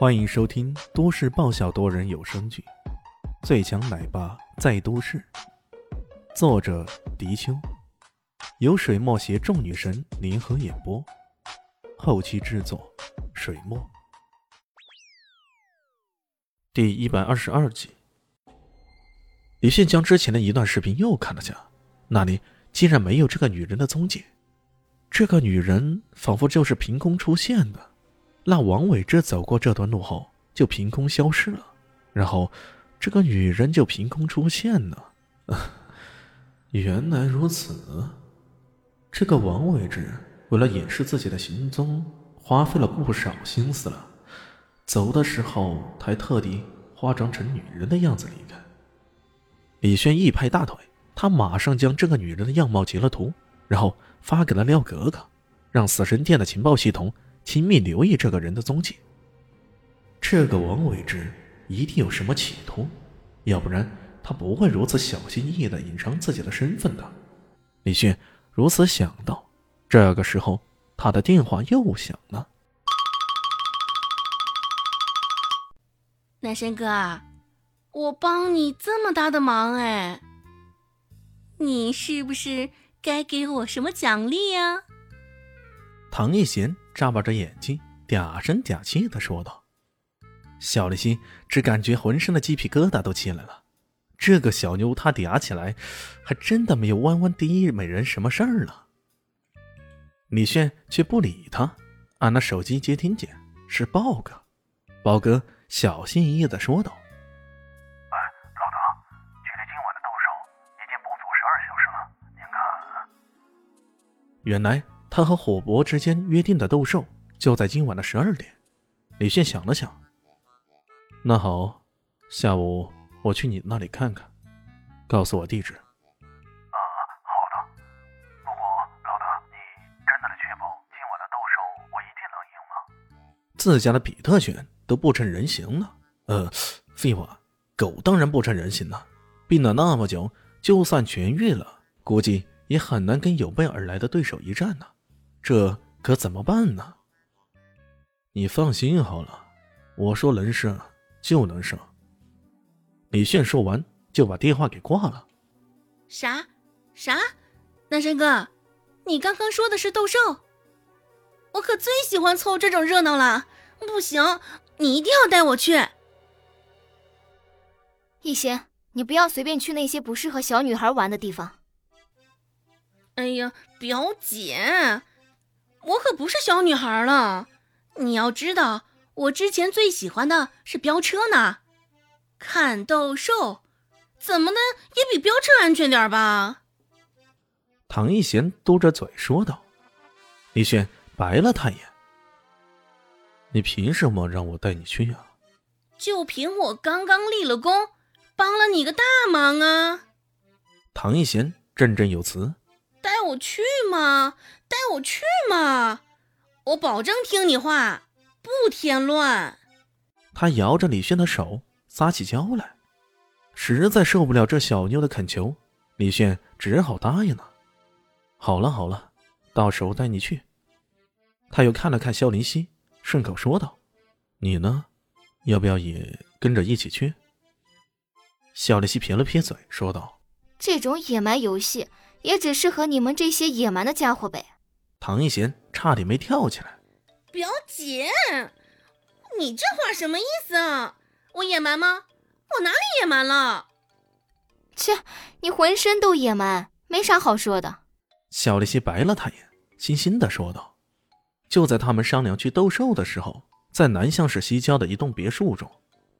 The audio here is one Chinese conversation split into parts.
欢迎收听都市爆笑多人有声剧《最强奶爸在都市》，作者：迪秋，由水墨携众女神联合演播，后期制作：水墨。第一百二十二集，李迅将之前的一段视频又看了下，那里竟然没有这个女人的踪迹。这个女人仿佛就是凭空出现的。那王伟之走过这段路后，就凭空消失了，然后这个女人就凭空出现了。原来如此，这个王伟之为了掩饰自己的行踪，花费了不少心思了。走的时候还特地化妆成女人的样子离开。李轩一拍大腿，他马上将这个女人的样貌截了图，然后发给了廖格格，让死神殿的情报系统。亲密留意这个人的踪迹。这个王伟之一定有什么企图，要不然他不会如此小心翼翼的隐藏自己的身份的。李迅如此想到。这个时候，他的电话又响了。男神哥，我帮你这么大的忙哎，你是不是该给我什么奖励呀？唐艺贤。眨巴着眼睛，嗲声嗲气的说道：“小丽心只感觉浑身的鸡皮疙瘩都起来了。这个小妞她嗲起来，还真的没有弯弯第一美人什么事儿了。”李炫却不理他，按了手机接听键，是豹哥。豹哥小心翼翼的说道：“哎，老大，距离今晚的斗兽已经不足十二小时了，您看。”原来。他和火伯之间约定的斗兽就在今晚的十二点。李炫想了想，那好，下午我去你那里看看，告诉我地址。啊，好的。不过老大，你真的能确保今晚的斗兽我一定能赢吗？自家的比特犬都不成人形了。呃，废话，狗当然不成人形了。病了那么久，就算痊愈了，估计也很难跟有备而来的对手一战呢。这可怎么办呢？你放心好了，我说能胜就能胜。李炫说完就把电话给挂了。啥？啥？南山哥，你刚刚说的是斗兽？我可最喜欢凑这种热闹了。不行，你一定要带我去。一贤，你不要随便去那些不适合小女孩玩的地方。哎呀，表姐。我可不是小女孩了，你要知道，我之前最喜欢的是飙车呢。看斗兽，怎么的也比飙车安全点吧？唐一贤嘟着嘴说道。李轩白了他一眼：“你凭什么让我带你去啊？”就凭我刚刚立了功，帮了你个大忙啊！唐一贤振振有词。带我去嘛，带我去嘛！我保证听你话，不添乱。他摇着李轩的手，撒起娇来。实在受不了这小妞的恳求，李轩只好答应了。好了好了，到时候带你去。他又看了看肖林熙，顺口说道：“你呢，要不要也跟着一起去？”肖林熙撇了撇嘴，说道：“这种野蛮游戏。”也只适合你们这些野蛮的家伙呗！唐一贤差点没跳起来。表姐，你这话什么意思啊？我野蛮吗？我哪里野蛮了？切，你浑身都野蛮，没啥好说的。小丽西白了他一眼，轻轻的说道：“就在他们商量去斗兽的时候，在南向市西郊的一栋别墅中，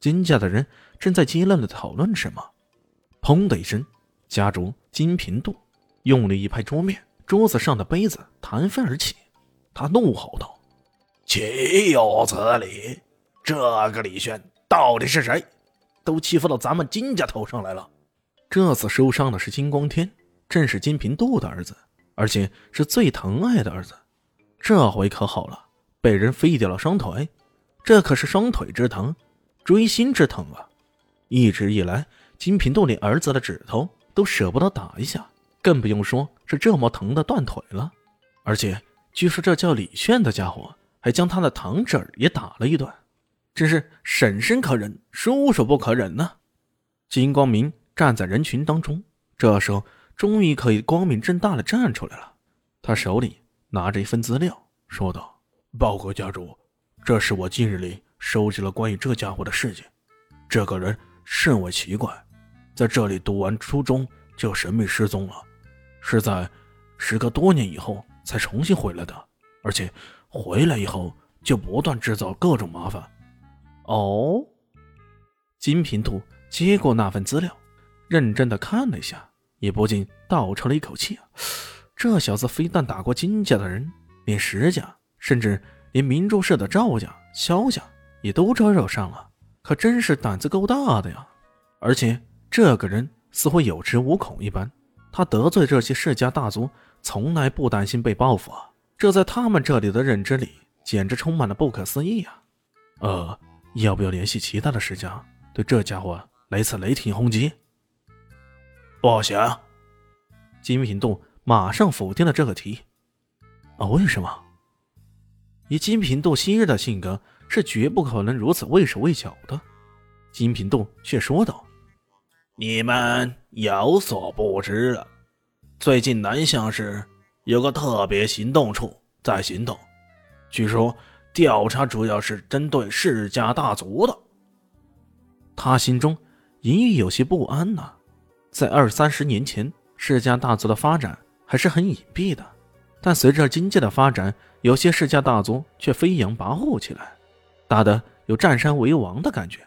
金家的人正在激烈的讨论什么。砰的一声，家主金平度。”用力一拍桌面，桌子上的杯子弹飞而起。他怒吼道：“岂有此理！这个李轩到底是谁？都欺负到咱们金家头上来了！这次受伤的是金光天，正是金平度的儿子，而且是最疼爱的儿子。这回可好了，被人废掉了双腿，这可是双腿之疼，锥心之疼啊！一直以来，金平度连儿子的指头都舍不得打一下。”更不用说是这么疼的断腿了，而且据说这叫李炫的家伙还将他的堂侄儿也打了一顿。真是婶婶可忍，叔叔不可忍呢。金光明站在人群当中，这时候终于可以光明正大的站出来了。他手里拿着一份资料，说道：“报告家主，这是我近日里收集了关于这家伙的事情。这个人甚为奇怪，在这里读完初中就神秘失踪了，是在时隔多年以后才重新回来的，而且回来以后就不断制造各种麻烦。”哦，金平度接过那份资料，认真的看了一下，也不禁倒抽了一口气啊！这小子非但打过金家的人，连石家，甚至连明珠市的赵家、萧家也都招惹上了，可真是胆子够大的呀！而且这个人似乎有恃无恐一般，他得罪这些世家大族，从来不担心被报复啊！这在他们这里的认知里，简直充满了不可思议啊！呃。要不要联系其他的世家，对这家伙来次雷霆轰击？不行！金品度马上否定了这个提议。啊，为什么？以金品度昔日的性格，是绝不可能如此畏手畏脚的。金品度却说道：“你们有所不知了，最近南向市有个特别行动处在行动，据说……”调查主要是针对世家大族的，他心中隐隐有些不安呐。在二三十年前，世家大族的发展还是很隐蔽的，但随着经济的发展，有些世家大族却飞扬跋扈起来，大的有占山为王的感觉。